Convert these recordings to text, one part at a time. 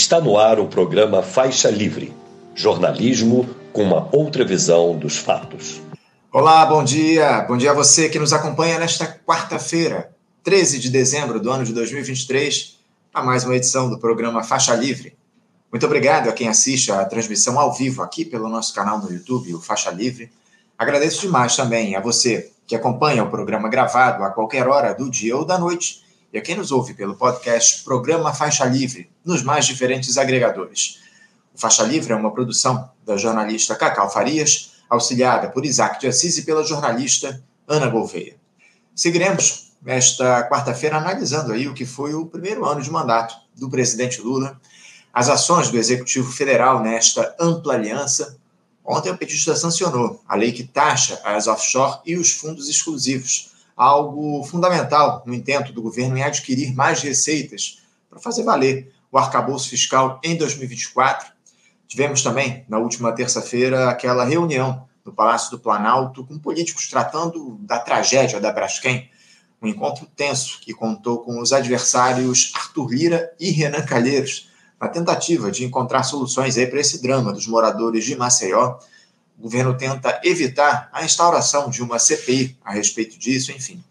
Está no ar o programa Faixa Livre jornalismo com uma outra visão dos fatos. Olá, bom dia. Bom dia a você que nos acompanha nesta quarta-feira, 13 de dezembro do ano de 2023, a mais uma edição do programa Faixa Livre. Muito obrigado a quem assiste a transmissão ao vivo aqui pelo nosso canal no YouTube, o Faixa Livre. Agradeço demais também a você que acompanha o programa gravado a qualquer hora do dia ou da noite e a quem nos ouve pelo podcast Programa Faixa Livre, nos mais diferentes agregadores. O Faixa Livre é uma produção da jornalista Cacau Farias, auxiliada por Isaac de Assis e pela jornalista Ana Gouveia. Seguiremos esta quarta-feira analisando aí o que foi o primeiro ano de mandato do presidente Lula as ações do Executivo Federal nesta ampla aliança. Ontem o petista sancionou a lei que taxa as offshore e os fundos exclusivos, algo fundamental no intento do governo em adquirir mais receitas para fazer valer o arcabouço fiscal em 2024. Tivemos também, na última terça-feira, aquela reunião no Palácio do Planalto com políticos tratando da tragédia da Braskem, um encontro tenso que contou com os adversários Arthur Lira e Renan Calheiros, na tentativa de encontrar soluções aí para esse drama dos moradores de Maceió. O governo tenta evitar a instauração de uma CPI a respeito disso, enfim.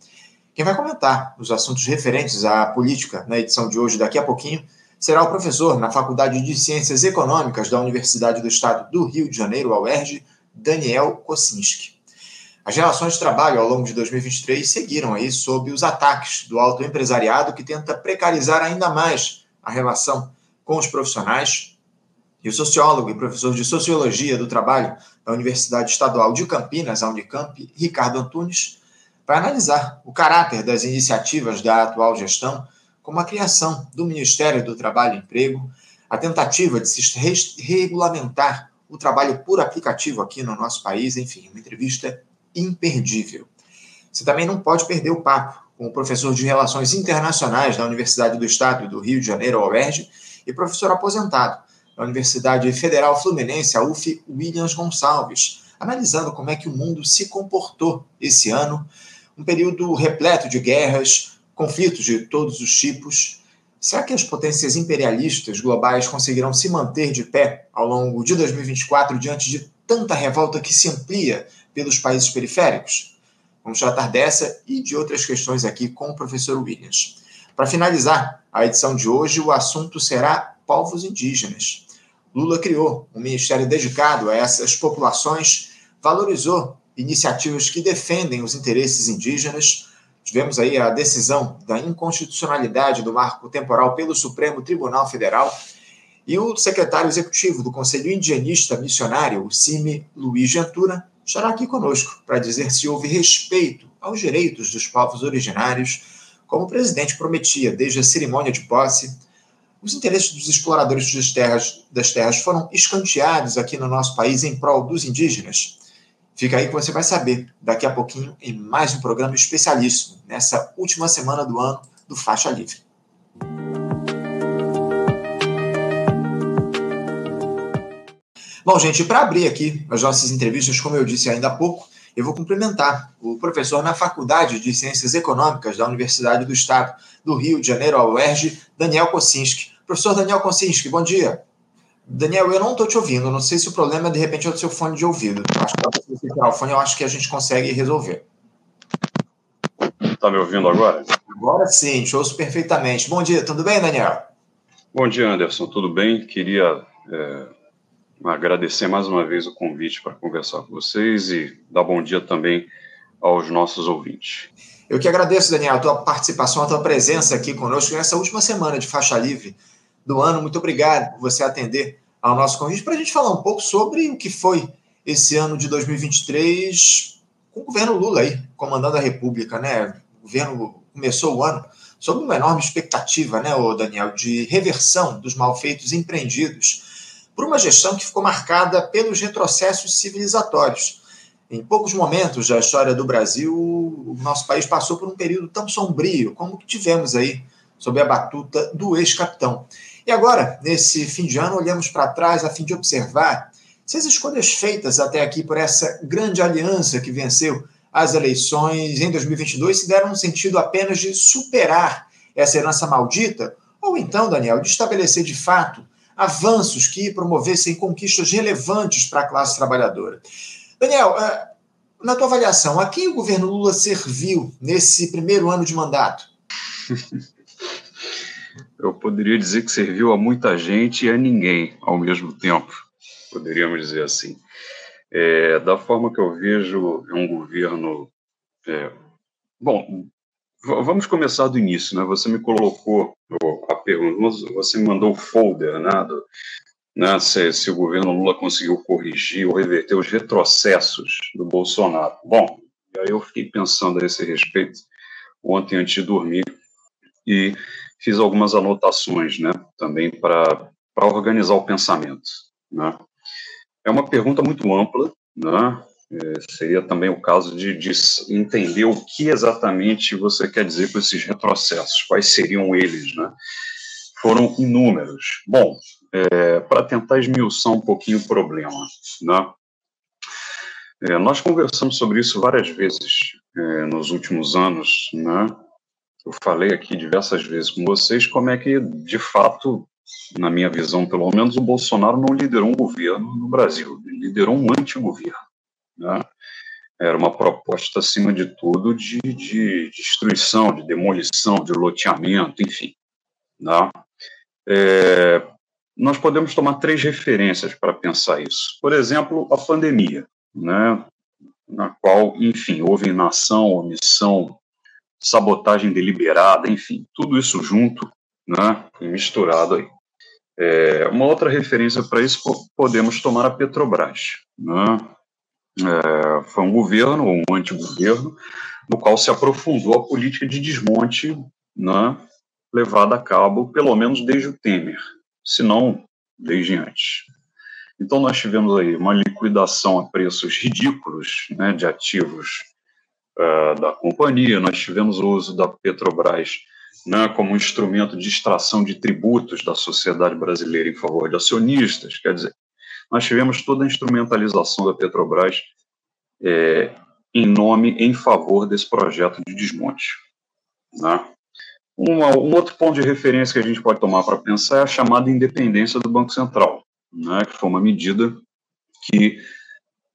Quem vai comentar os assuntos referentes à política na edição de hoje, daqui a pouquinho, será o professor na Faculdade de Ciências Econômicas da Universidade do Estado do Rio de Janeiro, a UERJ, Daniel Kocinski. As relações de trabalho ao longo de 2023 seguiram aí sob os ataques do alto empresariado que tenta precarizar ainda mais a relação com os profissionais. E o sociólogo e professor de Sociologia do Trabalho da Universidade Estadual de Campinas, a Unicamp, Ricardo Antunes, vai analisar o caráter das iniciativas da atual gestão, como a criação do Ministério do Trabalho e Emprego, a tentativa de se regulamentar o trabalho por aplicativo aqui no nosso país, enfim, uma entrevista imperdível. Você também não pode perder o papo com o professor de Relações Internacionais da Universidade do Estado do Rio de Janeiro, UERJ, e professor aposentado da Universidade Federal Fluminense, a UF, Williams Gonçalves, analisando como é que o mundo se comportou esse ano, um período repleto de guerras, conflitos de todos os tipos. Será que as potências imperialistas globais conseguirão se manter de pé ao longo de 2024 diante de tanta revolta que se amplia pelos países periféricos? Vamos tratar dessa e de outras questões aqui com o professor Williams. Para finalizar a edição de hoje, o assunto será povos indígenas. Lula criou um ministério dedicado a essas populações, valorizou iniciativas que defendem os interesses indígenas. Tivemos aí a decisão da inconstitucionalidade do marco temporal pelo Supremo Tribunal Federal. E o secretário executivo do Conselho Indianista Missionário, o CIMI, Luiz Ventura, estará aqui conosco para dizer se houve respeito aos direitos dos povos originários como o presidente prometia desde a cerimônia de posse, os interesses dos exploradores das terras, das terras foram escanteados aqui no nosso país em prol dos indígenas. Fica aí que você vai saber daqui a pouquinho em mais um programa especialíssimo, nessa última semana do ano do Faixa Livre. Bom, gente, para abrir aqui as nossas entrevistas, como eu disse ainda há pouco, eu vou cumprimentar o professor na Faculdade de Ciências Econômicas da Universidade do Estado do Rio de Janeiro, a UERJ, Daniel Kocinski. Professor Daniel Kocinski, bom dia. Daniel, eu não estou te ouvindo. Não sei se o problema, de repente, é o seu fone de ouvido. Eu acho que se você tirar o fone, eu acho que a gente consegue resolver. Está me ouvindo agora? Agora sim, te ouço perfeitamente. Bom dia, tudo bem, Daniel? Bom dia, Anderson. Tudo bem? Queria é agradecer mais uma vez o convite para conversar com vocês e dar bom dia também aos nossos ouvintes. Eu que agradeço, Daniel, a tua participação, a tua presença aqui conosco nessa última semana de faixa livre do ano. Muito obrigado por você atender ao nosso convite para a gente falar um pouco sobre o que foi esse ano de 2023 com o governo Lula aí, comandando a República, né? O governo começou o ano sob uma enorme expectativa, né, Daniel, de reversão dos malfeitos empreendidos por uma gestão que ficou marcada pelos retrocessos civilizatórios. Em poucos momentos da história do Brasil, o nosso país passou por um período tão sombrio como o que tivemos aí sob a batuta do ex-capitão. E agora, nesse fim de ano, olhamos para trás a fim de observar se as escolhas feitas até aqui por essa grande aliança que venceu as eleições em 2022 se deram no sentido apenas de superar essa herança maldita, ou então, Daniel, de estabelecer de fato avanços que promovessem conquistas relevantes para a classe trabalhadora. Daniel, é, na tua avaliação, a quem o governo Lula serviu nesse primeiro ano de mandato? Eu poderia dizer que serviu a muita gente e a ninguém ao mesmo tempo, poderíamos dizer assim. É, da forma que eu vejo, é um governo. É, bom, vamos começar do início, né? Você me colocou a pergunta, você me mandou o folder, né? Do, né se, se, o governo Lula conseguiu corrigir ou reverter os retrocessos do Bolsonaro. Bom, aí eu fiquei pensando a esse respeito ontem antes de dormir e fiz algumas anotações, né? Também para organizar o pensamento, né? É uma pergunta muito ampla, né? É, seria também o caso de, de, entender o que exatamente você quer dizer com esses retrocessos, quais seriam eles, né? Foram inúmeros. Bom, é, para tentar esmiuçar um pouquinho o problema, né? É, nós conversamos sobre isso várias vezes é, nos últimos anos, né? Eu falei aqui diversas vezes com vocês como é que, de fato, na minha visão, pelo menos, o Bolsonaro não liderou um governo no Brasil, ele liderou um antigoverno. Né? Era uma proposta, acima de tudo, de, de destruição, de demolição, de loteamento, enfim. Né? É, nós podemos tomar três referências para pensar isso. Por exemplo, a pandemia, né? na qual, enfim, houve inação, omissão, sabotagem deliberada, enfim, tudo isso junto né, e misturado aí. É, uma outra referência para isso podemos tomar a Petrobras. Né? É, foi um governo, um antigoverno, no qual se aprofundou a política de desmonte né, levada a cabo, pelo menos desde o Temer, se não desde antes. Então, nós tivemos aí uma liquidação a preços ridículos né, de ativos uh, da companhia, nós tivemos o uso da Petrobras né, como um instrumento de extração de tributos da sociedade brasileira em favor de acionistas. Quer dizer, nós tivemos toda a instrumentalização da Petrobras é, em nome, em favor desse projeto de desmonte. Né? Uma, um outro ponto de referência que a gente pode tomar para pensar é a chamada independência do Banco Central, né, que foi uma medida que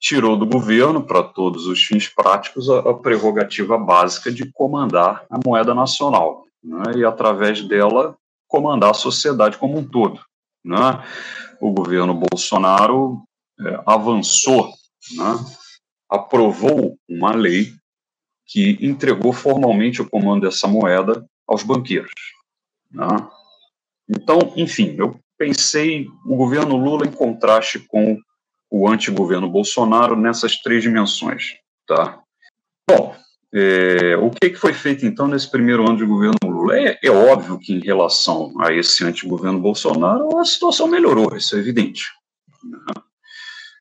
tirou do governo, para todos os fins práticos, a, a prerrogativa básica de comandar a moeda nacional né, e, através dela, comandar a sociedade como um todo. Né? O governo Bolsonaro é, avançou, né, aprovou uma lei que entregou formalmente o comando dessa moeda aos banqueiros. Né? Então, enfim, eu pensei o governo Lula em contraste com o antigoverno Bolsonaro nessas três dimensões. Tá? Bom, é, o que, que, foi feito, então, nesse primeiro ano de governo Lula? É, é óbvio que, em relação a esse antigoverno Bolsonaro, a situação melhorou, isso é evidente.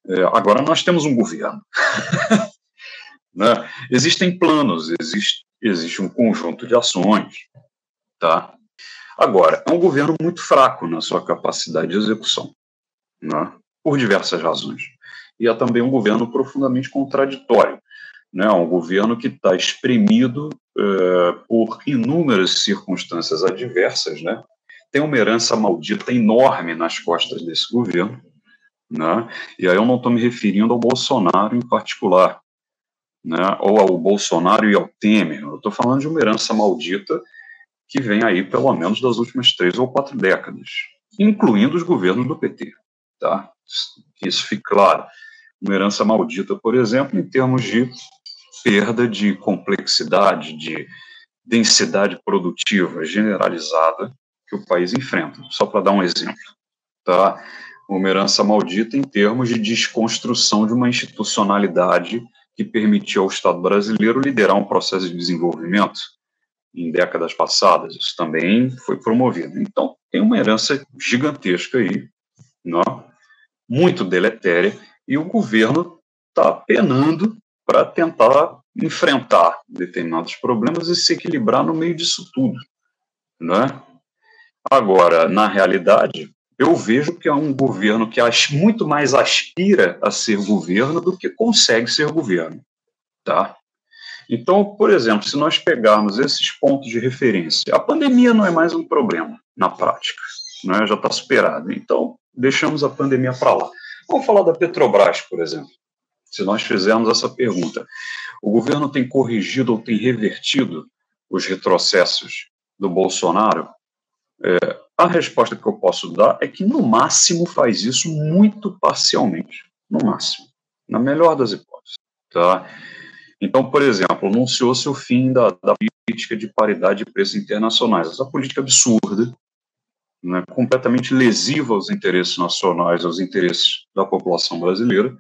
É, agora nós temos um governo. né? Existem planos, existe, existe um conjunto de ações. Tá? Agora, é um governo muito fraco na sua capacidade de execução, né? Por diversas razões. E é também um governo profundamente contraditório né, um governo que está espremido é, por inúmeras circunstâncias adversas, né, tem uma herança maldita enorme nas costas desse governo, né, e aí eu não estou me referindo ao Bolsonaro em particular, né, ou ao Bolsonaro e ao Temer, eu estou falando de uma herança maldita que vem aí pelo menos das últimas três ou quatro décadas, incluindo os governos do PT, tá? Que isso fique claro. Uma herança maldita, por exemplo, em termos de perda de complexidade, de densidade produtiva generalizada que o país enfrenta. Só para dar um exemplo, tá? Uma herança maldita em termos de desconstrução de uma institucionalidade que permitiu ao Estado brasileiro liderar um processo de desenvolvimento em décadas passadas. Isso também foi promovido. Então, tem uma herança gigantesca aí, não? Muito deletéria, e o governo está penando para tentar enfrentar determinados problemas e se equilibrar no meio disso tudo, né? Agora, na realidade, eu vejo que é um governo que muito mais aspira a ser governo do que consegue ser governo, tá? Então, por exemplo, se nós pegarmos esses pontos de referência, a pandemia não é mais um problema na prática, né? já está superada. Então, deixamos a pandemia para lá. Vamos falar da Petrobras, por exemplo. Se nós fizermos essa pergunta, o governo tem corrigido ou tem revertido os retrocessos do Bolsonaro? É, a resposta que eu posso dar é que, no máximo, faz isso muito parcialmente. No máximo. Na melhor das hipóteses. Tá? Então, por exemplo, anunciou-se o fim da, da, política de paridade de preços internacionais. Essa política absurda, né, completamente lesiva aos interesses nacionais, aos interesses da população brasileira,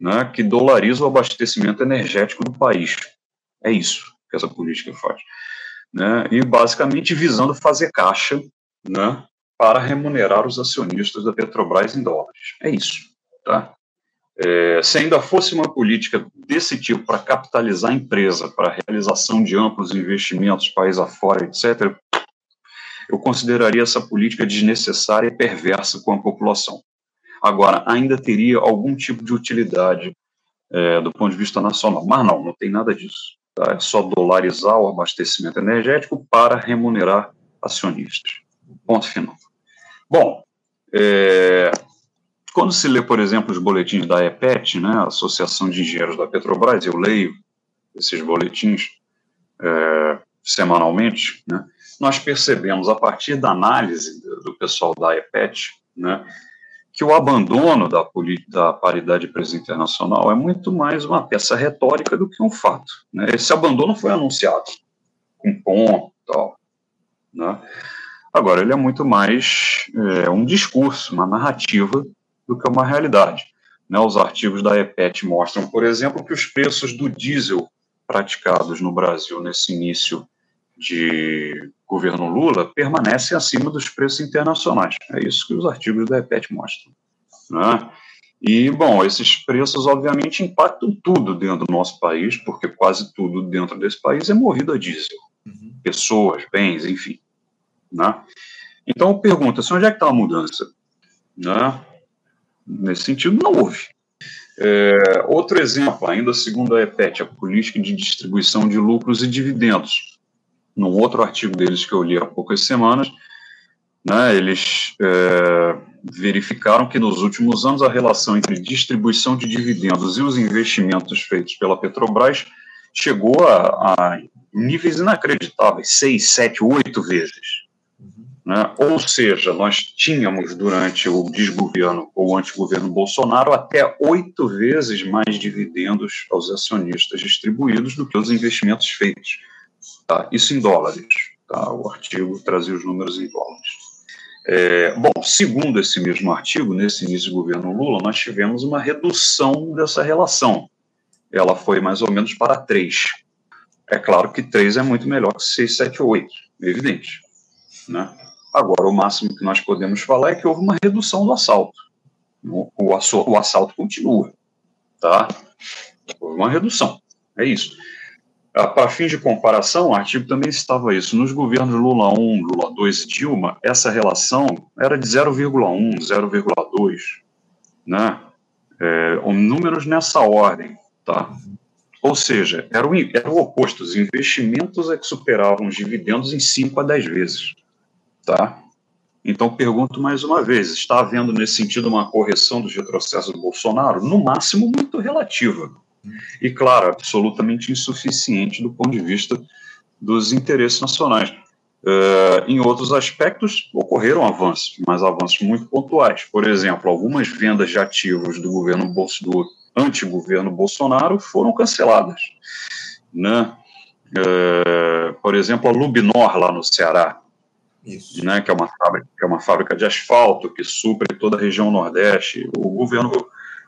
né, que dolariza o abastecimento energético do país. É isso que essa política faz. Né, e basicamente visando fazer caixa né, para remunerar os acionistas da Petrobras em dólares. É isso. Tá? É, se ainda fosse uma política desse tipo para capitalizar a empresa, para realização de amplos investimentos país afora, etc., eu consideraria essa política desnecessária e perversa com a população. Agora, ainda teria algum tipo de utilidade é, do ponto de vista nacional, mas não, não tem nada disso. Tá? É só dolarizar o abastecimento energético para remunerar acionistas. Ponto final. Bom, é, quando se lê, por exemplo, os boletins da EPET, né, Associação de Engenheiros da Petrobras, eu leio esses boletins é, semanalmente, né, nós percebemos, a partir da análise do, pessoal da EPET, né, que o abandono da, da paridade de preço internacional é muito mais uma peça retórica do que um fato. Né? Esse abandono foi anunciado com ponto tal. Né? Agora, ele é muito mais é, um discurso, uma narrativa do que uma realidade. Né, os artigos da EPET mostram, por exemplo, que os preços do diesel praticados no Brasil nesse início de governo Lula permanecem acima dos preços internacionais. É isso que os artigos da EPET mostram. Né? E, bom, esses preços, obviamente, impactam tudo dentro do nosso país, porque quase tudo dentro desse país é movido a diesel. Uhum. Pessoas, bens, enfim. Né? Então, eu pergunto, assim, onde é que está a mudança? Né? Nesse sentido, não houve. É, outro exemplo, ainda segundo a EPET, a política de distribuição de lucros e dividendos. Num outro artigo deles que eu li há poucas semanas, né, eles é, verificaram que nos últimos anos a relação entre distribuição de dividendos e os investimentos feitos pela Petrobras chegou a, a níveis inacreditáveis, seis, sete, oito vezes. Né? Ou seja, nós tínhamos durante o desgoverno ou antigoverno Bolsonaro até oito vezes mais dividendos aos acionistas distribuídos do que os investimentos feitos. Tá? Isso em dólares. Tá? O artigo trazia os números em dólares. É, bom, segundo esse mesmo artigo, nesse início do governo Lula, nós tivemos uma redução dessa relação. Ela foi mais ou menos para três. É claro que três é muito melhor que seis, sete ou oito, evidente. Né? Agora, o máximo que nós podemos falar é que houve uma redução do assalto. O, o assalto continua, tá? Houve uma redução, é isso. Para fins de comparação, o artigo também estava isso. Nos governos Lula 1, Lula 2 e Dilma, essa relação era de 0,1, 0,2, né? É, números nessa ordem, tá? Ou seja, era o, era o oposto. Os investimentos é que superavam os dividendos em 5 a 10 vezes. Tá? Então, pergunto mais uma vez: está havendo nesse sentido uma correção dos retrocessos do Bolsonaro? No máximo, muito relativa. E, claro, absolutamente insuficiente do ponto de vista dos interesses nacionais. Uh, em outros aspectos, ocorreram avanços, mas avanços muito pontuais. Por exemplo, algumas vendas de ativos do governo do antigoverno Bolsonaro foram canceladas. Né? Uh, por exemplo, a Lubinor, lá no Ceará. Né, que, é uma fábrica, que é uma fábrica de asfalto que supre toda a região Nordeste. O governo,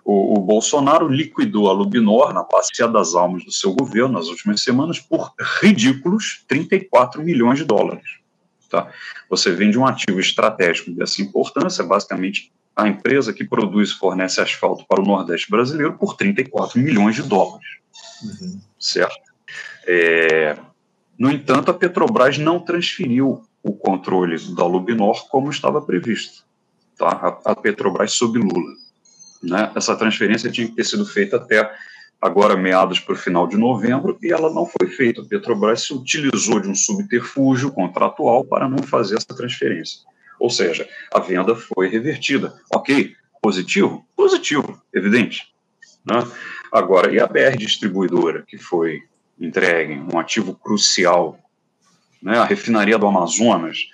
o, o Bolsonaro liquidou a Lubinor na Bacia das Almas do seu governo nas últimas semanas por ridículos 34 milhões de dólares. Tá? Você vende um ativo estratégico dessa importância, basicamente a empresa que produz e fornece asfalto para o Nordeste brasileiro por 34 milhões de dólares. Uhum. Certo? É, no entanto, a Petrobras não transferiu o controle da Lubinor como estava previsto, tá? a, a Petrobras sob Lula. Né? Essa transferência tinha que ter sido feita até agora meados para o final de novembro e ela não foi feita. A Petrobras se utilizou de um subterfúgio contratual para não fazer essa transferência. Ou seja, a venda foi revertida. Ok, positivo? Positivo, evidente. Né? Agora, e a BR Distribuidora, que foi entregue, um ativo crucial, né? a refinaria do Amazonas,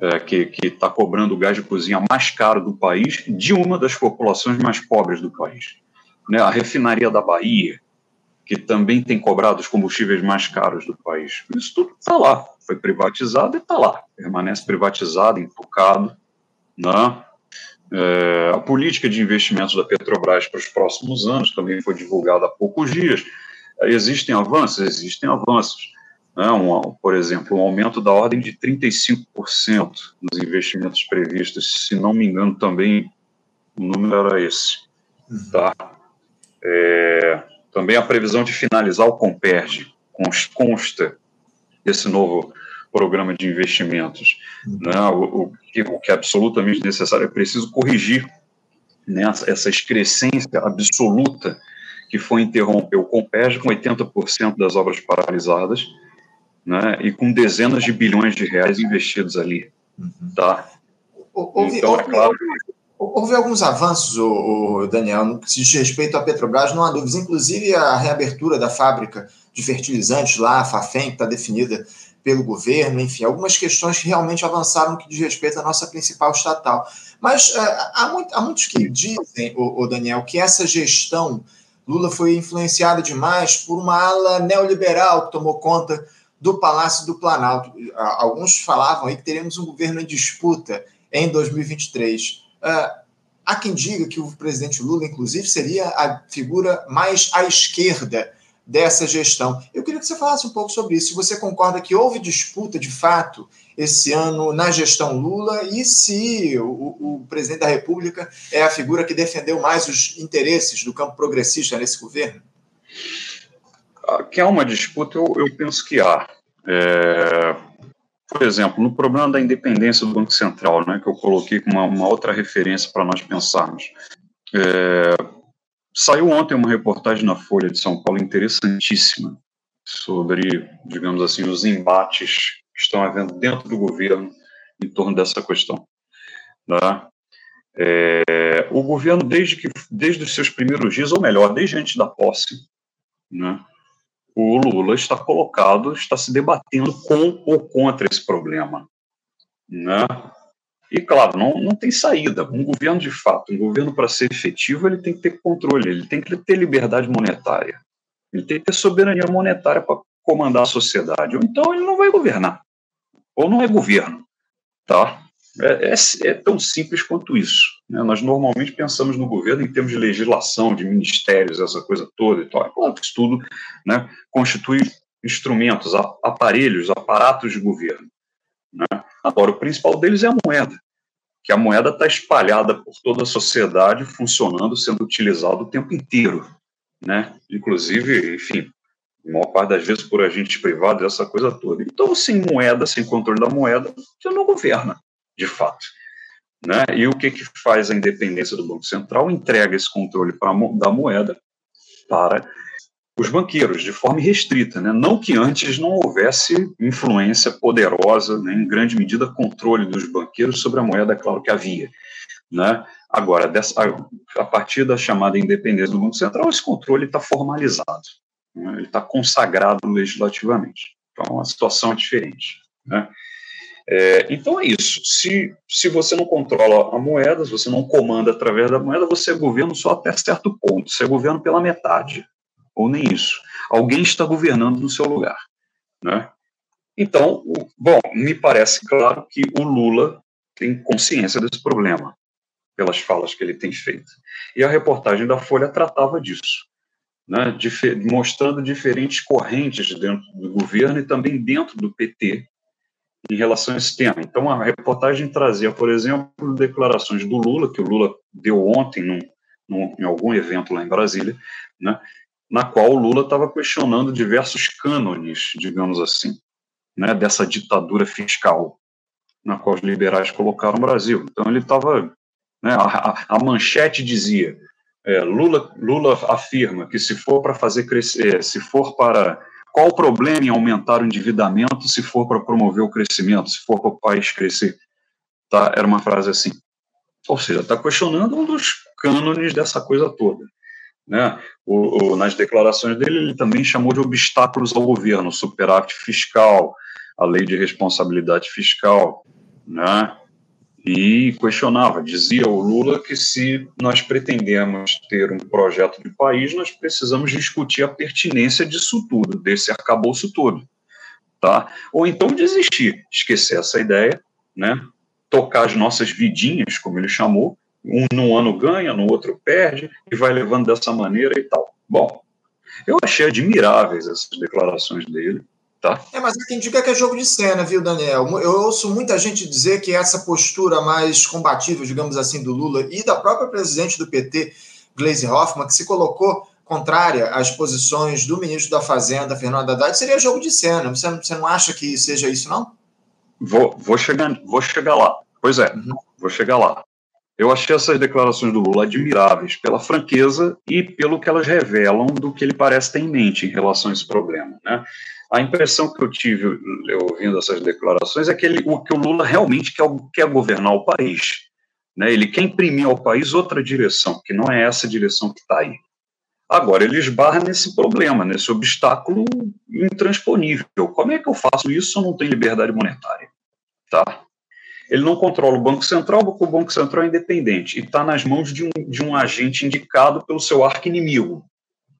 é, que está cobrando o gás de cozinha mais caro do país, de uma das populações mais pobres do país. Né? A refinaria da Bahia, que também tem cobrado os combustíveis mais caros do país. Isso tudo está lá, foi privatizado e está lá, permanece privatizado, intocado. Né? É, a política de investimentos da Petrobras para os próximos anos também foi divulgada há poucos dias. Existem avanços? Existem avanços. Né? Um, por exemplo, um aumento da ordem de 35% nos investimentos previstos, se não me engano, também o número era esse. Uhum. Tá? É, também a previsão de finalizar o Comperge consta desse novo programa de investimentos. Uhum. Né? O, o, que, o, que, é absolutamente necessário é preciso corrigir né, essa excrescência absoluta que foi interromper o Comperge com 80% das obras paralisadas né, e com dezenas de bilhões de reais investidos ali. Uhum. Tá? Houve, então, é claro... Houve alguns avanços, o, Daniel, no que diz respeito à Petrobras, não há dúvidas. Inclusive a reabertura da fábrica de fertilizantes lá, a FAFEM, que está definida pelo governo, enfim, algumas questões que realmente avançaram no que diz respeito à nossa principal estatal. Mas uh, há, muito, há, muitos que dizem, o, o, Daniel, que essa gestão Lula foi influenciada demais por uma ala neoliberal que tomou conta do Palácio do Planalto. Alguns falavam aí que teremos um governo em disputa em 2023. Uh, há quem diga que o presidente Lula, inclusive, seria a figura mais à esquerda dessa gestão. Eu queria que você falasse um pouco sobre isso. Se você concorda que houve disputa de fato esse ano na gestão Lula e se o, o, presidente da República é a figura que defendeu mais os interesses do campo progressista nesse governo? Ah, que há uma disputa, eu, eu penso que há. É, por exemplo, no problema da independência do Banco Central, né, que eu coloquei como uma, uma outra referência para nós pensarmos. É, Saiu ontem uma reportagem na Folha de São Paulo interessantíssima sobre, digamos assim, os embates que estão havendo dentro do governo em torno dessa questão. Né? É, o governo, desde, que, desde os seus primeiros dias, ou melhor, desde antes da posse, né, o Lula está colocado, está se debatendo com ou contra esse problema. Né? E, claro, não, não tem saída. Um governo, de fato, um governo para ser efetivo, ele tem que ter controle, ele tem que ter liberdade monetária, ele tem que ter soberania monetária para comandar a sociedade. Ou então ele não vai governar, ou não é governo. Tá? É, é, é tão simples quanto isso. Né? Nós normalmente pensamos no governo em termos de legislação, de ministérios, essa coisa toda e tal. É claro que isso tudo né, constitui instrumentos, aparelhos, aparatos de governo. Né? Agora, o principal deles é a moeda, que a moeda está espalhada por toda a sociedade, funcionando, sendo utilizada o tempo inteiro, né? Inclusive, enfim, a maior parte das vezes por agentes privados, essa coisa toda. Então, sem moeda, sem controle da moeda, você não governa, de fato. Né? E o que, que faz a independência do Banco Central? Entrega esse controle pra, da moeda para os banqueiros de forma restrita, né? não que antes não houvesse influência poderosa, né? em grande medida controle dos banqueiros sobre a moeda, claro que havia. Né? Agora, dessa, a, a, partir da chamada independência do Banco Central, esse controle está formalizado, né? ele está consagrado legislativamente. Então, a situação é diferente. Né? É, então é isso. Se, se você não controla a moeda, se você não comanda através da moeda, você é governo só até certo ponto. Você é governo pela metade ou nem isso. Alguém está governando no seu lugar. Né? Então, bom, me parece claro que o Lula tem consciência desse problema, pelas falas que ele tem feito. E a reportagem da Folha tratava disso, né, Dif mostrando diferentes correntes dentro do governo e também dentro do PT em relação a esse tema. Então, a reportagem trazia, por exemplo, declarações do Lula, que o Lula deu ontem num, num, em algum evento lá em Brasília, né, na qual o Lula estava questionando diversos cânones, digamos assim, né, dessa ditadura fiscal na qual os liberais colocaram o Brasil. Então ele estava, né, a, a, manchete dizia, é, Lula, Lula afirma que se for para fazer crescer, se for para qual o problema em aumentar o endividamento se for para promover o crescimento, se for para o país crescer? Tá? Era uma frase assim. Ou seja, está questionando um dos cânones dessa coisa toda. Né? O, o, nas declarações dele, ele também chamou de obstáculos ao governo, superávit fiscal, a lei de responsabilidade fiscal, né? E questionava, dizia o Lula que se nós pretendemos ter um projeto de país, nós precisamos discutir a pertinência disso tudo, desse arcabouço todo, tá? Ou então desistir, esquecer essa ideia, né? Tocar as nossas vidinhas, como ele chamou, um no ano ganha, no outro perde, e vai levando dessa maneira e tal. Bom, eu achei admiráveis essas declarações dele, Tá. É, mas quem diga que é jogo de cena, viu, Daniel? Eu ouço muita gente dizer que essa postura mais combatível, digamos assim, do Lula e da própria presidente do PT, Gleisi Hoffmann, que se colocou contrária às posições do ministro da Fazenda, Fernando Haddad, seria jogo de cena. Você, você não acha que seja isso, não? Vou, vou, chegar, vou chegar lá. Pois é, uhum. vou chegar lá. Eu achei essas declarações do Lula admiráveis pela franqueza e pelo que elas revelam do que ele parece ter em mente em relação a esse problema. Né? A impressão que eu tive ouvindo essas declarações é que, ele, o, que o Lula realmente quer, quer governar o país. Né? Ele quer imprimir ao país outra direção, que não é essa direção que está aí. Agora, ele esbarra nesse problema, nesse obstáculo intransponível. Como é que eu faço isso se eu não tenho liberdade monetária? Tá? Ele não controla o Banco Central, porque o Banco Central é independente e está nas mãos de um, de um agente indicado pelo seu arqui-inimigo,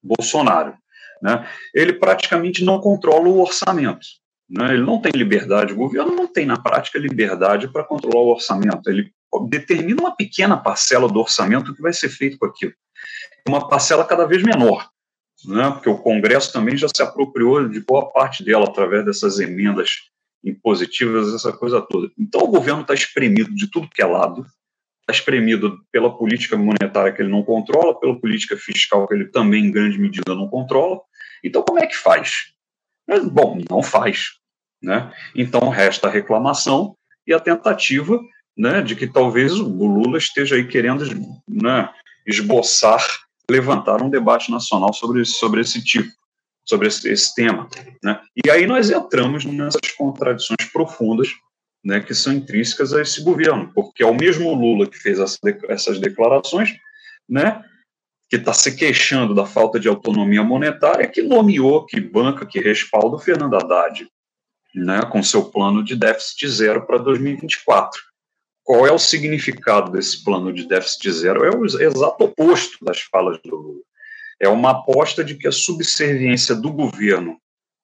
Bolsonaro. Né? Ele praticamente não controla o orçamento. Né? Ele não tem liberdade, o governo não tem, na prática, liberdade para controlar o orçamento. Ele determina uma pequena parcela do orçamento que vai ser feito com aquilo. Uma parcela cada vez menor, né? porque o Congresso também já se apropriou de boa parte dela através dessas emendas impositivas, essa coisa toda. Então o governo está espremido de tudo que é lado, está espremido pela política monetária que ele não controla, pela política fiscal que ele também, em grande medida, não controla. Então, como é que faz? Bom, não faz. Né? Então, resta a reclamação e a tentativa né, de que talvez o Lula esteja aí querendo né, esboçar, levantar um debate nacional sobre, sobre esse tipo, sobre esse, esse tema. Né? E aí nós entramos nessas contradições profundas né, que são intrínsecas a esse governo, porque é o mesmo Lula que fez essa, essas declarações, né, que está se queixando da falta de autonomia monetária, que nomeou, que banca, que respalda o Fernando Haddad, né, com seu plano de déficit zero para 2024. Qual é o significado desse plano de déficit zero? É o exato oposto das falas do Lula. É uma aposta de que a subserviência do governo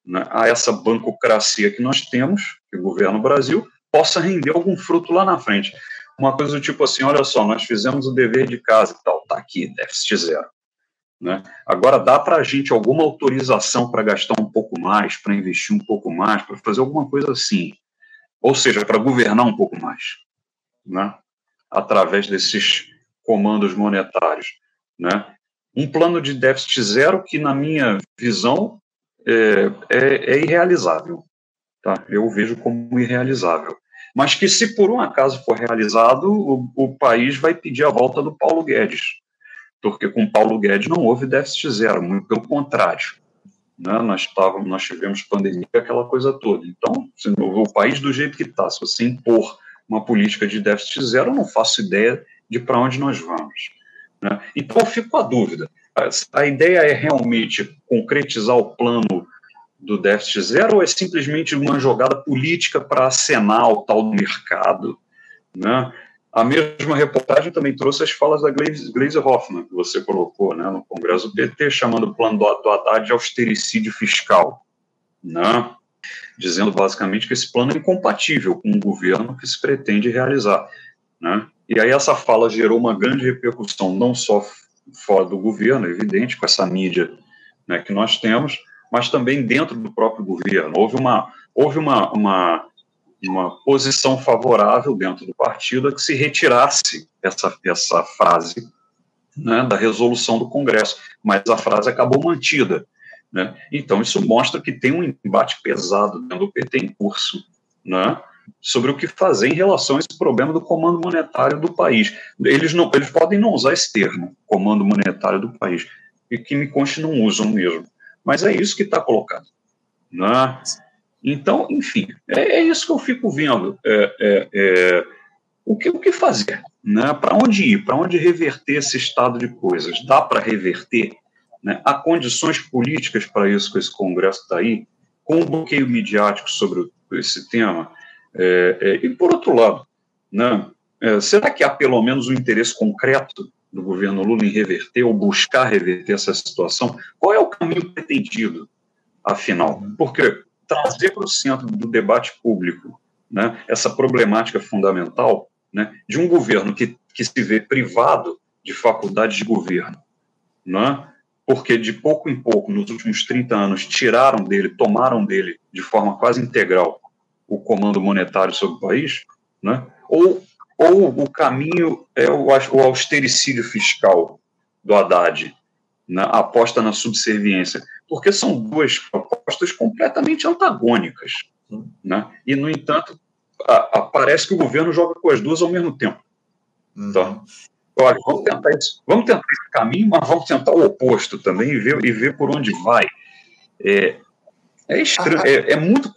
né, a essa bancocracia que nós temos, que o governo Brasil, possa render algum fruto lá na frente. Uma coisa do tipo assim, olha só, nós fizemos o dever de casa e tal, tá aqui, déficit zero. Né? Agora, dá para a gente alguma autorização para gastar um pouco mais, para investir um pouco mais, para fazer alguma coisa assim. Ou seja, para governar um pouco mais, né? através desses comandos monetários. Né? Um plano de déficit zero que, na minha visão, é, é, é irrealizável. Tá? Eu vejo como irrealizável mas que, se por um acaso for realizado, o, o país vai pedir a volta do Paulo Guedes, porque com Paulo Guedes não houve déficit zero, muito pelo contrário. Né? Nós, nós tivemos pandemia, aquela coisa toda. Então, se, o país do jeito que está, se você impor uma política de déficit zero, eu não faço ideia de para onde nós vamos. Né? Então, eu fico com a dúvida. A ideia é realmente concretizar o plano do déficit zero ou é simplesmente uma jogada política para acenar o tal do mercado? Né? A mesma reportagem também trouxe as falas da Gleisi Hoffmann, que você colocou né, no Congresso do PT, chamando o plano do, do Haddad de austericídio fiscal, né? dizendo basicamente que esse plano é incompatível com o governo que se pretende realizar. Né? E aí essa fala gerou uma grande repercussão, não só fora do governo, é evidente, com essa mídia né, que nós temos, mas também dentro do próprio governo. Houve uma, houve uma, uma, uma posição favorável dentro do partido a que se retirasse essa, essa frase né, da resolução do Congresso, mas a frase acabou mantida. Né? Então, isso mostra que tem um embate pesado dentro do PT em curso né, sobre o que fazer em relação a esse problema do comando monetário do país. Eles, não, eles podem não usar esse termo, comando monetário do país, e que me conste não usam mesmo. Mas é isso que está colocado. Né? Então, enfim, é, é, isso que eu fico vendo. É, é, é o que, o que fazer? Né? Para onde ir? Para onde reverter esse estado de coisas? Dá para reverter? Né? Há condições políticas para isso que esse Congresso está aí, com um bloqueio midiático sobre esse tema? É, é, e, por outro lado, né, é, será que há pelo menos um interesse concreto do governo Lula em reverter ou buscar reverter essa situação? Qual é o caminho pretendido, afinal? Porque trazer para o centro do debate público né, essa problemática fundamental né, de um governo que, que se vê privado de faculdades de governo, né, porque de pouco em pouco, nos últimos 30 anos, tiraram dele, tomaram dele de forma quase integral o comando monetário sobre o país, né, ou ou o caminho é o, o austericídio fiscal do Haddad, né, a aposta na subserviência, porque são duas propostas completamente antagônicas. Né? E, no entanto, a, a, parece que o governo joga com as duas ao mesmo tempo. Uhum. Então, olha, vamos tentar isso, vamos tentar esse caminho, mas vamos tentar o oposto também e ver, e ver por onde vai. É, é estranho, ah, é, é muito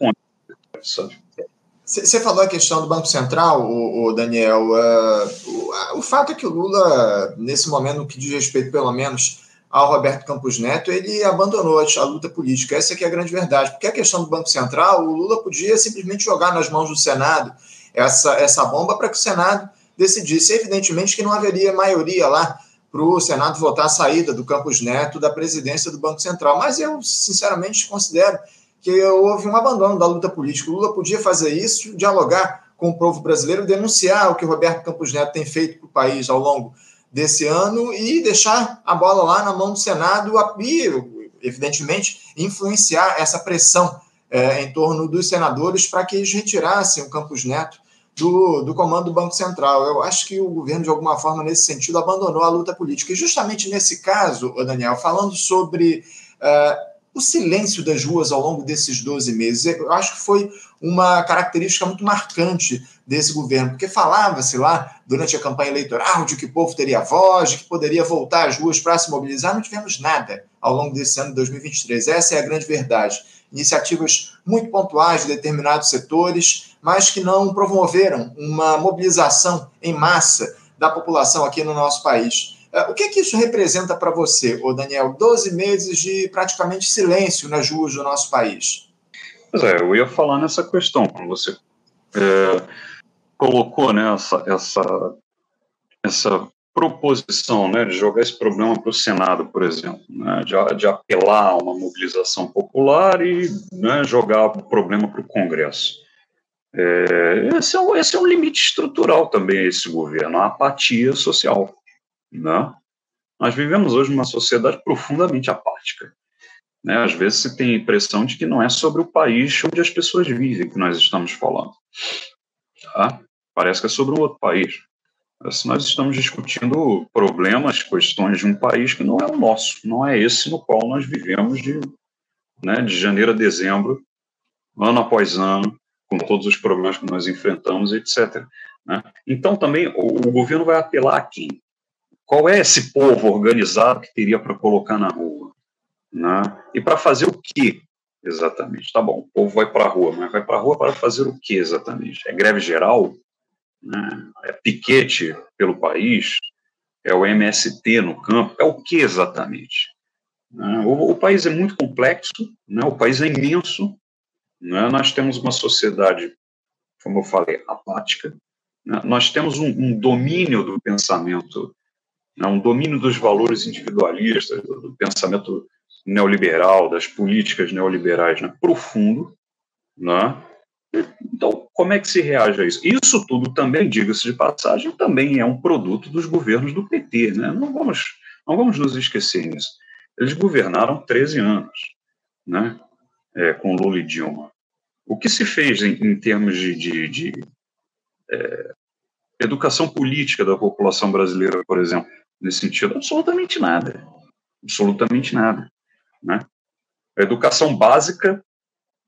você falou a questão do Banco Central, o, Daniel. Uh, o, fato é que o Lula, nesse momento, no que diz respeito, pelo menos, ao Roberto Campos Neto, ele abandonou a, luta política. Essa é, é a grande verdade. Porque a questão do Banco Central, o Lula podia simplesmente jogar nas mãos do Senado essa, essa bomba para que o Senado decidisse. Evidentemente que não haveria maioria lá para o Senado votar a saída do Campos Neto da presidência do Banco Central. Mas eu, sinceramente, considero que houve um abandono da luta política. O Lula podia fazer isso, dialogar com o povo brasileiro, denunciar o que o Roberto Campos Neto tem feito para o país ao longo desse ano e deixar a bola lá na mão do Senado e, evidentemente, influenciar essa pressão é, em torno dos senadores para que eles retirassem o Campos Neto do, do comando do Banco Central. Eu acho que o governo, de alguma forma, nesse sentido, abandonou a luta política. E justamente nesse caso, Daniel, falando sobre. Uh, o silêncio das ruas ao longo desses 12 meses. Eu acho que foi uma característica muito marcante desse governo, porque falava-se lá, durante a campanha eleitoral, de que o povo teria voz, de que poderia voltar às ruas para se mobilizar. Não tivemos nada ao longo desse ano de 2023. Essa é a grande verdade. Iniciativas muito pontuais de determinados setores, mas que não promoveram uma mobilização em massa da população aqui no nosso país. É, o que, é que isso representa para você, ô Daniel? 12 meses de praticamente silêncio nas ruas do nosso país. Pois é, eu ia falar nessa questão, quando você é, colocou né, essa, essa, essa proposição né, de jogar esse problema para o Senado, por exemplo, né, de, de, apelar a uma mobilização popular e né, jogar o problema para o Congresso. É, esse, é, esse é um limite estrutural também esse governo, a apatia social. Né? Nós vivemos hoje numa sociedade profundamente apática. Né? Às vezes se tem a impressão de que não é sobre o país onde as pessoas vivem que nós estamos falando. Tá? Parece que é sobre um outro país. Mas nós estamos discutindo problemas, questões de um país que não é o nosso, não é esse no qual nós vivemos de, né, de janeiro a dezembro, ano após ano, com todos os problemas que nós enfrentamos, etc. Né? Então, também, o, o governo vai apelar a quem? Qual é esse povo organizado que teria para colocar na rua? Né? E para fazer o quê exatamente? Tá bom, o povo vai para a rua, mas vai para a rua para fazer o quê exatamente? É greve geral? Né? É piquete pelo país? É o MST no campo? É o que exatamente? Né? O, o, país é muito complexo, né? o país é imenso, né? nós temos uma sociedade, como eu falei, apática, né? nós temos um, um domínio do pensamento né, um domínio dos valores individualistas, do, do pensamento neoliberal, das políticas neoliberais né, profundo. Né? Então, como é que se reage a isso? Isso tudo também, diga-se de passagem, também é um produto dos governos do PT. Né? Não, vamos, não vamos nos esquecer nisso. Eles governaram 13 anos né, é, com Lula e Dilma. O que se fez em, em termos de, de, de é, educação política da população brasileira, por exemplo, nesse sentido? Absolutamente nada. Absolutamente nada. Né? A educação básica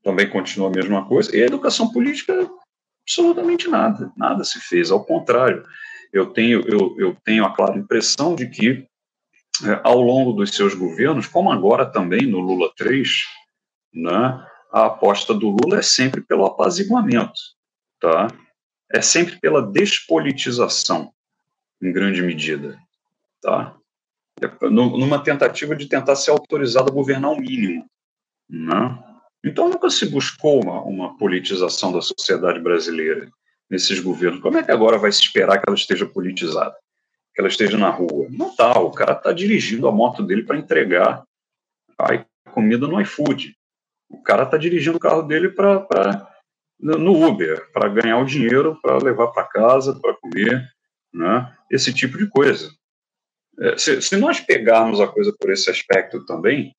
também continua a mesma coisa, e a educação política, absolutamente nada. Nada se fez. Ao contrário, eu tenho, eu, eu tenho a clara impressão de que, é, ao longo dos seus governos, como agora também no Lula 3, né, a aposta do Lula é sempre pelo apaziguamento. Tá? é sempre pela despolitização, em grande medida, tá? numa tentativa de tentar ser autorizado a governar o mínimo. Né? Então, nunca se buscou uma, uma politização da sociedade brasileira nesses governos. Como é que agora vai se esperar que ela esteja politizada? Que ela esteja na rua? Não está. O cara está dirigindo a moto dele para entregar a comida no iFood. O cara está dirigindo o carro dele para no Uber, para ganhar o dinheiro, para levar para casa, para comer, né? esse tipo de coisa. É, se, se, nós pegarmos a coisa por esse aspecto também,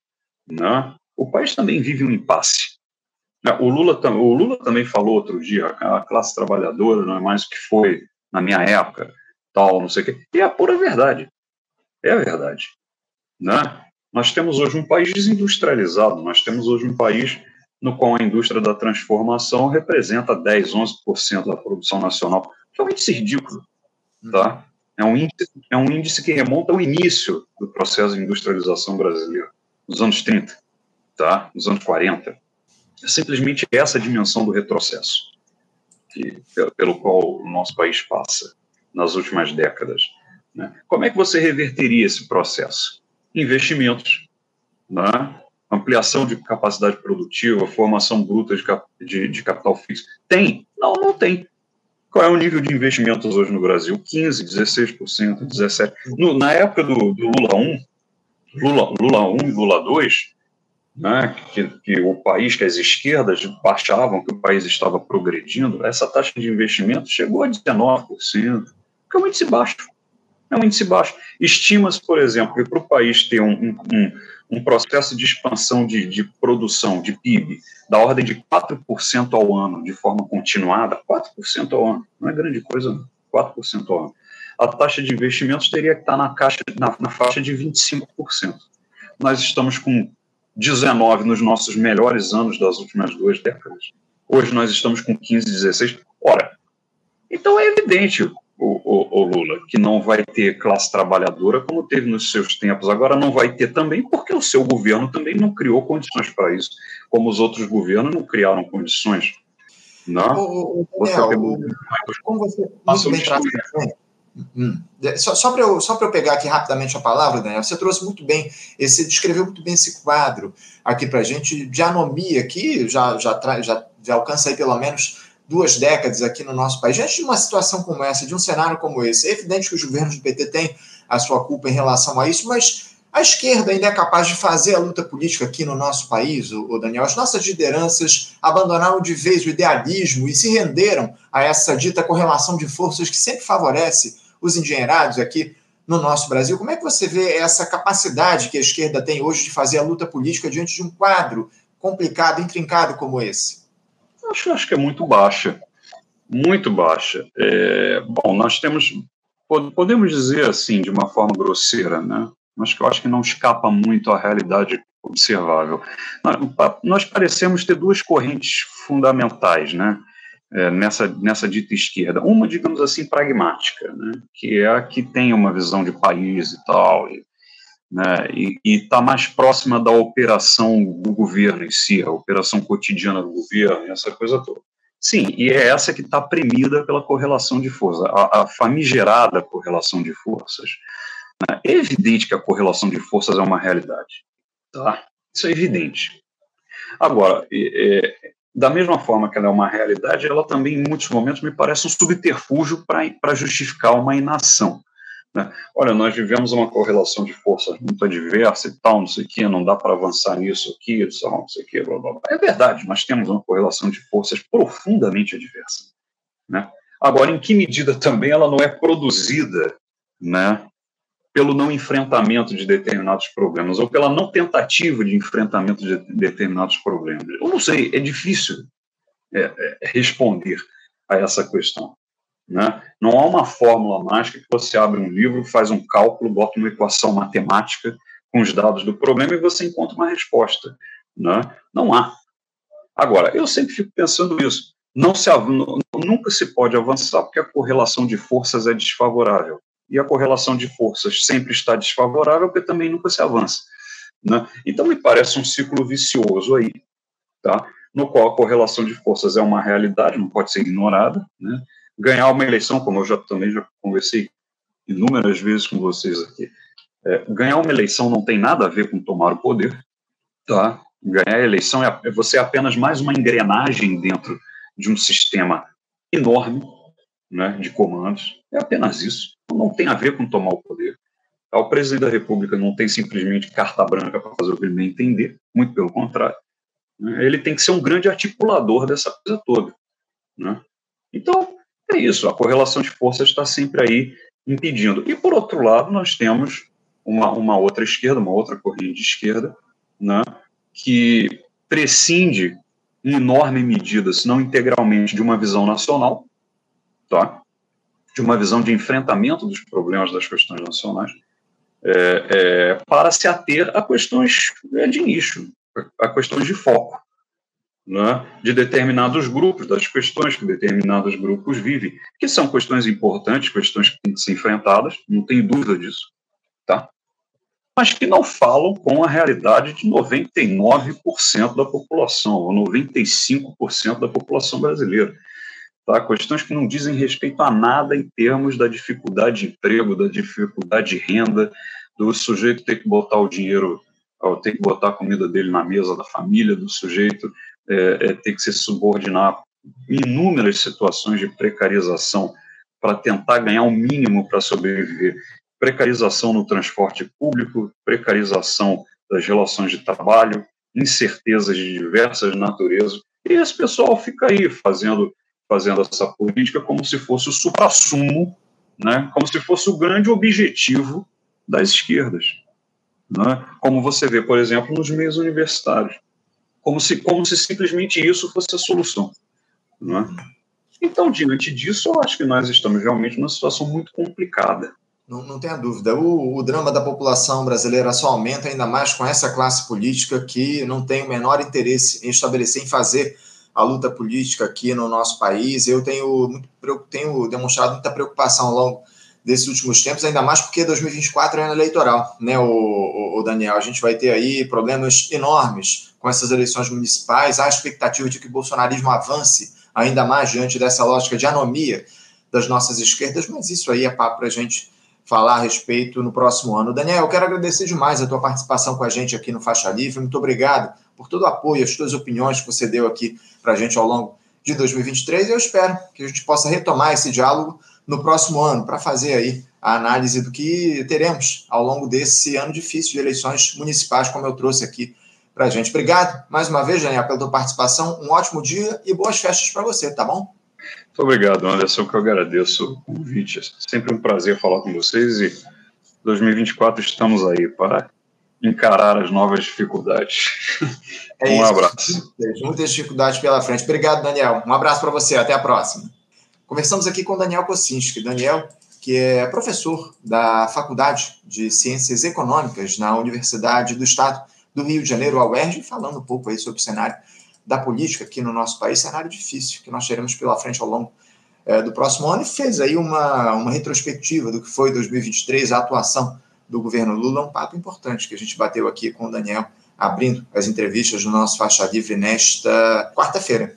né, o país também vive um impasse. É, o Lula, o Lula também falou outro dia, a classe trabalhadora não é mais o que foi na minha época, tal, não sei o quê. E é a pura verdade. É a verdade. Né? Nós temos hoje um país desindustrializado, nós temos hoje um país no qual a indústria da transformação representa 10, 11% da produção nacional, que é um índice ridículo. Tá? É um índice, é um índice que remonta ao início do processo de industrialização brasileiro, nos anos 30, tá? nos anos 40. É simplesmente essa dimensão do retrocesso que, pelo qual o nosso país passa nas últimas décadas. Né? Como é que você reverteria esse processo? Investimentos, né? ampliação de capacidade produtiva, formação bruta de, de, de capital fixo. Tem? Não, não tem. Qual é o nível de investimentos hoje no Brasil? 15%, 16%, 17%. No, na época do, do, Lula 1, Lula, Lula 1 e Lula 2, né, que, que, o país, que as esquerdas achavam que o país estava progredindo, essa taxa de investimento chegou a 19%, que é um índice baixo. É um índice baixo. Estima-se, por exemplo, que para o país ter um, um, um processo de expansão de, de, produção, de PIB, da ordem de 4% ao ano, de forma continuada, 4% ao ano, não é grande coisa, 4% ao ano. A taxa de investimentos teria que estar na, caixa, na, na faixa de 25%. Nós estamos com 19 nos nossos melhores anos das últimas duas décadas. Hoje nós estamos com 15, 16. Ora, então é evidente, o, o, o, Lula, que não vai ter classe trabalhadora como teve nos seus tempos. Agora não vai ter também porque o seu governo também não criou condições para isso, como os outros governos não criaram condições. Não? O, o, Daniel, você o, como você muito bem traz, hum, só, só para eu, eu pegar aqui rapidamente a palavra, Daniel, você trouxe muito bem, você descreveu muito bem esse quadro aqui para a gente de anomia que já, já, já, já alcança aí pelo menos duas décadas aqui no nosso país, diante de uma situação como essa, de um cenário como esse, é evidente que os governos do PT têm a sua culpa em relação a isso, mas a esquerda ainda é capaz de fazer a luta política aqui no nosso país, o Daniel. As nossas lideranças abandonaram de vez o idealismo e se renderam a essa dita correlação de forças que sempre favorece os engenheirados aqui no nosso Brasil. Como é que você vê essa capacidade que a esquerda tem hoje de fazer a luta política diante de um quadro complicado, intrincado como esse? Acho, acho que é muito baixa, muito baixa. É, bom, nós temos, podemos dizer assim, de uma forma grosseira, né? mas que eu acho que não escapa muito à realidade observável. Nós parecemos ter duas correntes fundamentais, né? É, nessa, nessa dita esquerda. Uma, digamos assim, pragmática, né? que é a que tem uma visão de país e tal, e né, e está mais próxima da operação do governo em si, a operação cotidiana do governo, essa coisa toda. Sim, e é essa que está premida pela correlação de forças, a, a famigerada correlação de forças. Né? É evidente que a correlação de forças é uma realidade, tá? Isso é evidente. Agora, é, da mesma forma que ela é uma realidade, ela também, em muitos momentos, me parece um subterfúgio para justificar uma inação. Né? Olha, nós vivemos uma correlação de forças muito adversa e tal, não sei o que, não dá para avançar nisso aqui, não sei o que, blá, blá, blá. É verdade, nós temos uma correlação de forças profundamente adversa. Né? Agora, em que medida também ela não é produzida né, pelo não enfrentamento de determinados problemas, ou pela não tentativa de enfrentamento de determinados problemas? Eu não sei, é difícil é, é, responder a essa questão. Né? Não há uma fórmula mágica que você abre um livro, faz um cálculo, bota uma equação matemática com os dados do problema e você encontra uma resposta. Né? Não há. Agora, eu sempre fico pensando isso. Não se, nunca se pode avançar porque a correlação de forças é desfavorável. E a correlação de forças sempre está desfavorável porque também nunca se avança. Né? Então, me parece um ciclo vicioso aí, tá? no qual a correlação de forças é uma realidade, não pode ser ignorada, né? Ganhar uma eleição, como eu já também já conversei inúmeras vezes com vocês aqui, é, ganhar uma eleição não tem nada a ver com tomar o poder, tá? Ganhar a eleição é, é você é apenas mais uma engrenagem dentro de um sistema enorme, né, de comandos. É apenas isso. Não tem a ver com tomar o poder. O presidente da República não tem simplesmente carta branca para fazer o que ele bem entender, muito pelo contrário. Ele tem que ser um grande articulador dessa coisa toda. Né? Então, é isso. A correlação de forças está sempre aí impedindo. E, por outro lado, nós temos uma, uma outra esquerda, uma outra corrente de esquerda, né, que prescinde em enorme medida, se não integralmente, de uma visão nacional, tá? de uma visão de enfrentamento dos problemas das questões nacionais, é, é, para se ater a questões é, de nicho, a questões de foco, né, de determinados grupos, das questões que determinados grupos vivem, que são questões importantes, questões que têm que ser enfrentadas, não tem dúvida disso, tá? mas que não falam com a realidade de 99% da população, ou 95% da população brasileira. Tá? Questões que não dizem respeito a nada em termos da dificuldade de emprego, da dificuldade de renda, do sujeito ter que botar o dinheiro, ter que botar a comida dele na mesa da família, do sujeito é, é, ter que se subordinar inúmeras situações de precarização para tentar ganhar o um mínimo para sobreviver. Precarização no transporte público, precarização das relações de trabalho, incertezas de diversas naturezas. E esse pessoal fica aí fazendo, fazendo essa política como se fosse o supra-sumo, né? como se fosse o grande objetivo das esquerdas. Né? Como você vê, por exemplo, nos meios universitários como se, como se simplesmente isso fosse a solução. É? Então, diante disso, eu acho que nós estamos realmente numa situação muito complicada. Não, não tenha dúvida. O, o, drama da população brasileira só aumenta, ainda mais com essa classe política que não tem o menor interesse em estabelecer, em fazer a luta política aqui no nosso país. Eu tenho, tenho demonstrado muita preocupação ao longo desses últimos tempos, ainda mais porque 2024 é ano eleitoral, né, o, o, o, Daniel? A gente vai ter aí problemas enormes com essas eleições municipais. Há a expectativa de que o bolsonarismo avance ainda mais diante dessa lógica de anomia das nossas esquerdas, mas isso aí é papo para a gente falar a respeito no próximo ano. Daniel, eu quero agradecer demais a tua participação com a gente aqui no Faixa Livre. Muito obrigado por todo o apoio, as tuas opiniões que você deu aqui para a gente ao longo de 2023. Eu espero que a gente possa retomar esse diálogo no próximo ano, para fazer aí a análise do que teremos ao longo desse ano difícil de eleições municipais, como eu trouxe aqui para a gente. Obrigado mais uma vez, Daniel, pela tua participação. Um ótimo dia e boas festas para você, tá bom? Muito obrigado, Anderson, que eu agradeço o convite. É sempre um prazer falar com vocês e 2024 estamos aí para encarar as novas dificuldades. É um isso. abraço. Muitas dificuldades pela frente. Obrigado, Daniel. Um abraço para você. Até a próxima. Conversamos aqui com Daniel Kocinski. Daniel, que é professor da Faculdade de Ciências Econômicas na Universidade do Estado do Rio de Janeiro, a UERJ, falando um pouco aí sobre o cenário da política aqui no nosso país, cenário difícil que nós teremos pela frente ao longo é, do próximo ano, e fez aí uma, uma retrospectiva do que foi 2023, a atuação do governo Lula, um papo importante que a gente bateu aqui com o Daniel, abrindo as entrevistas do nosso Faixa Livre nesta quarta-feira.